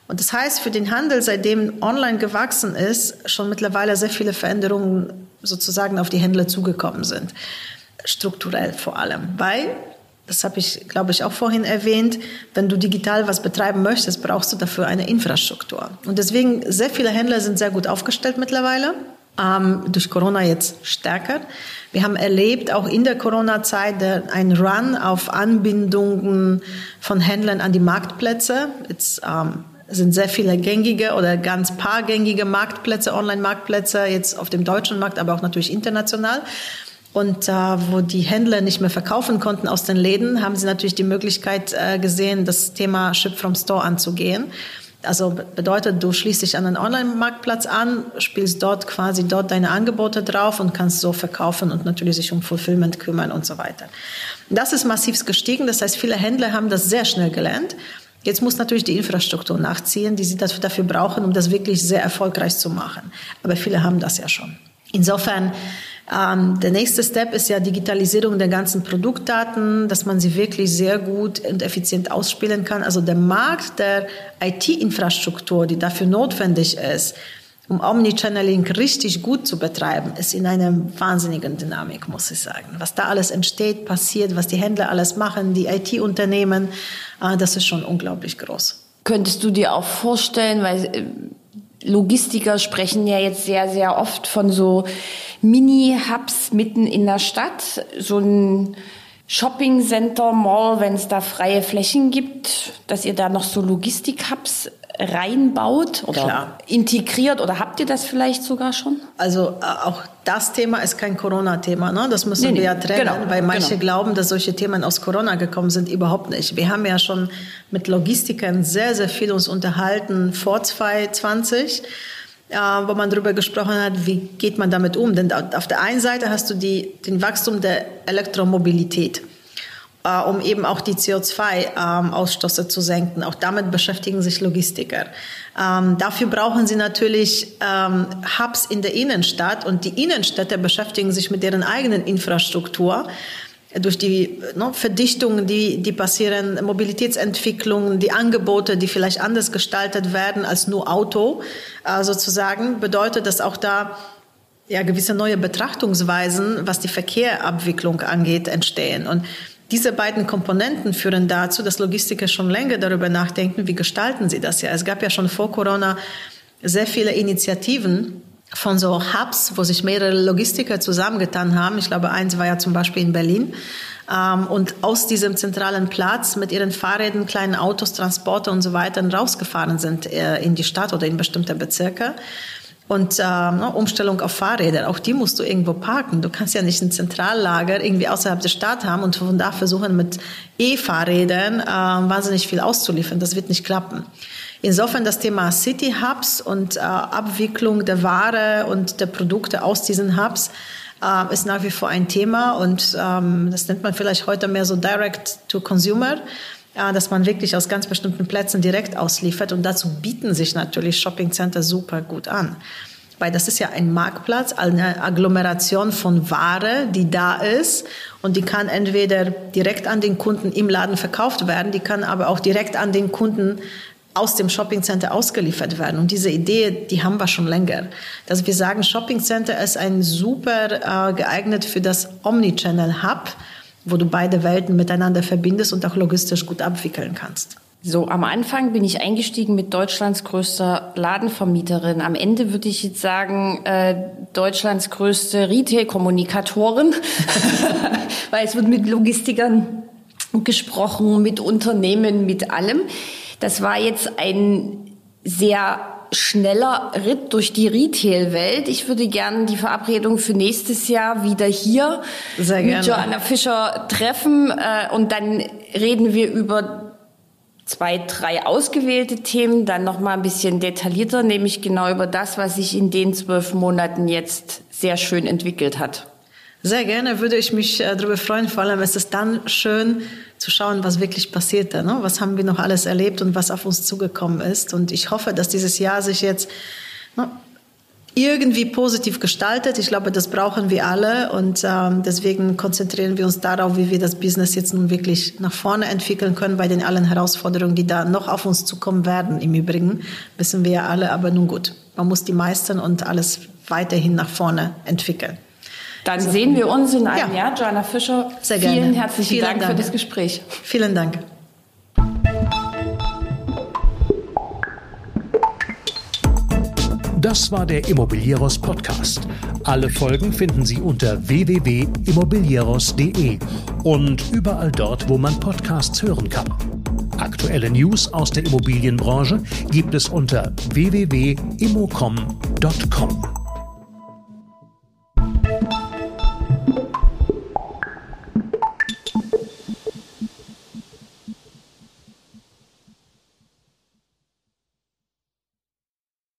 Und das heißt für den Handel, seitdem online gewachsen ist, schon mittlerweile sehr viele Veränderungen sozusagen auf die Händler zugekommen sind. Strukturell vor allem. Weil, das habe ich, glaube ich, auch vorhin erwähnt, wenn du digital was betreiben möchtest, brauchst du dafür eine Infrastruktur. Und deswegen, sehr viele Händler sind sehr gut aufgestellt mittlerweile. Ähm, durch Corona jetzt stärker. Wir haben erlebt, auch in der Corona-Zeit, ein Run auf Anbindungen von Händlern an die Marktplätze. Jetzt ähm, sind sehr viele gängige oder ganz paar gängige Marktplätze, Online-Marktplätze, jetzt auf dem deutschen Markt, aber auch natürlich international. Und äh, wo die Händler nicht mehr verkaufen konnten aus den Läden, haben sie natürlich die Möglichkeit äh, gesehen, das Thema Ship from Store anzugehen. Also bedeutet, du schließt dich an einen Online-Marktplatz an, spielst dort quasi dort deine Angebote drauf und kannst so verkaufen und natürlich sich um Fulfillment kümmern und so weiter. Das ist massiv gestiegen. Das heißt, viele Händler haben das sehr schnell gelernt Jetzt muss natürlich die Infrastruktur nachziehen, die sie dafür brauchen, um das wirklich sehr erfolgreich zu machen. Aber viele haben das ja schon. Insofern, ähm, der nächste Step ist ja Digitalisierung der ganzen Produktdaten, dass man sie wirklich sehr gut und effizient ausspielen kann. Also der Markt der IT-Infrastruktur, die dafür notwendig ist, um Omnichanneling richtig gut zu betreiben, ist in einer wahnsinnigen Dynamik, muss ich sagen. Was da alles entsteht, passiert, was die Händler alles machen, die IT-Unternehmen, äh, das ist schon unglaublich groß. Könntest du dir auch vorstellen, weil äh, Logistiker sprechen ja jetzt sehr, sehr oft von so Mini-Hubs mitten in der Stadt, so ein Shopping Center Mall, wenn es da freie Flächen gibt, dass ihr da noch so Logistik-Hubs reinbaut oder Klar. integriert oder habt ihr das vielleicht sogar schon? Also äh, auch das Thema ist kein Corona-Thema, ne? das müssen nee, wir ja trennen, genau, weil manche genau. glauben, dass solche Themen aus Corona gekommen sind, überhaupt nicht. Wir haben ja schon mit Logistikern sehr, sehr viel uns unterhalten vor 2020 äh, wo man darüber gesprochen hat, wie geht man damit um. Denn auf der einen Seite hast du die, den Wachstum der Elektromobilität äh, um eben auch die CO2-Ausstoße ähm, zu senken. Auch damit beschäftigen sich Logistiker. Ähm, dafür brauchen sie natürlich ähm, Hubs in der Innenstadt und die Innenstädte beschäftigen sich mit deren eigenen Infrastruktur durch die ne, Verdichtungen, die, die passieren, Mobilitätsentwicklungen, die Angebote, die vielleicht anders gestaltet werden als nur Auto, äh, sozusagen, bedeutet, dass auch da ja gewisse neue Betrachtungsweisen, was die Verkehrabwicklung angeht, entstehen. Und diese beiden Komponenten führen dazu, dass Logistiker schon länger darüber nachdenken, wie gestalten sie das ja. Es gab ja schon vor Corona sehr viele Initiativen von so Hubs, wo sich mehrere Logistiker zusammengetan haben. Ich glaube, eins war ja zum Beispiel in Berlin. Ähm, und aus diesem zentralen Platz mit ihren Fahrrädern, kleinen Autos, Transporter und so weiter rausgefahren sind äh, in die Stadt oder in bestimmte Bezirke. Und äh, ne, Umstellung auf Fahrräder, auch die musst du irgendwo parken. Du kannst ja nicht ein Zentrallager irgendwie außerhalb der Stadt haben und von da versuchen, mit E-Fahrrädern äh, wahnsinnig viel auszuliefern. Das wird nicht klappen. Insofern das Thema City Hubs und äh, Abwicklung der Ware und der Produkte aus diesen Hubs äh, ist nach wie vor ein Thema und ähm, das nennt man vielleicht heute mehr so Direct to Consumer dass man wirklich aus ganz bestimmten Plätzen direkt ausliefert. Und dazu bieten sich natürlich Shoppingcenter super gut an. Weil das ist ja ein Marktplatz, eine Agglomeration von Ware, die da ist. Und die kann entweder direkt an den Kunden im Laden verkauft werden, die kann aber auch direkt an den Kunden aus dem Shoppingcenter ausgeliefert werden. Und diese Idee, die haben wir schon länger. Dass wir sagen, Shoppingcenter ist ein super äh, geeignet für das Omnichannel Hub wo du beide Welten miteinander verbindest und auch logistisch gut abwickeln kannst. So, am Anfang bin ich eingestiegen mit Deutschlands größter Ladenvermieterin. Am Ende würde ich jetzt sagen, äh, Deutschlands größte Retail-Kommunikatorin, weil es wird mit Logistikern gesprochen, mit Unternehmen, mit allem. Das war jetzt ein sehr schneller Ritt durch die Retail-Welt. Ich würde gerne die Verabredung für nächstes Jahr wieder hier Sehr mit Joanna Fischer treffen äh, und dann reden wir über zwei, drei ausgewählte Themen, dann noch mal ein bisschen detaillierter, nämlich genau über das, was sich in den zwölf Monaten jetzt sehr schön entwickelt hat. Sehr gerne würde ich mich äh, darüber freuen. Vor allem ist es dann schön zu schauen, was wirklich passierte. Ne? Was haben wir noch alles erlebt und was auf uns zugekommen ist. Und ich hoffe, dass dieses Jahr sich jetzt ne, irgendwie positiv gestaltet. Ich glaube, das brauchen wir alle. Und ähm, deswegen konzentrieren wir uns darauf, wie wir das Business jetzt nun wirklich nach vorne entwickeln können bei den allen Herausforderungen, die da noch auf uns zukommen werden. Im Übrigen wissen wir ja alle, aber nun gut. Man muss die meistern und alles weiterhin nach vorne entwickeln. Dann so. sehen wir uns in einem ja. Jahr. Joanna Fischer, Sehr gerne. vielen herzlichen vielen Dank, Dank für das Gespräch. Vielen Dank. Das war der Immobilieros Podcast. Alle Folgen finden Sie unter www.immobilieros.de und überall dort, wo man Podcasts hören kann. Aktuelle News aus der Immobilienbranche gibt es unter www.immocom.com.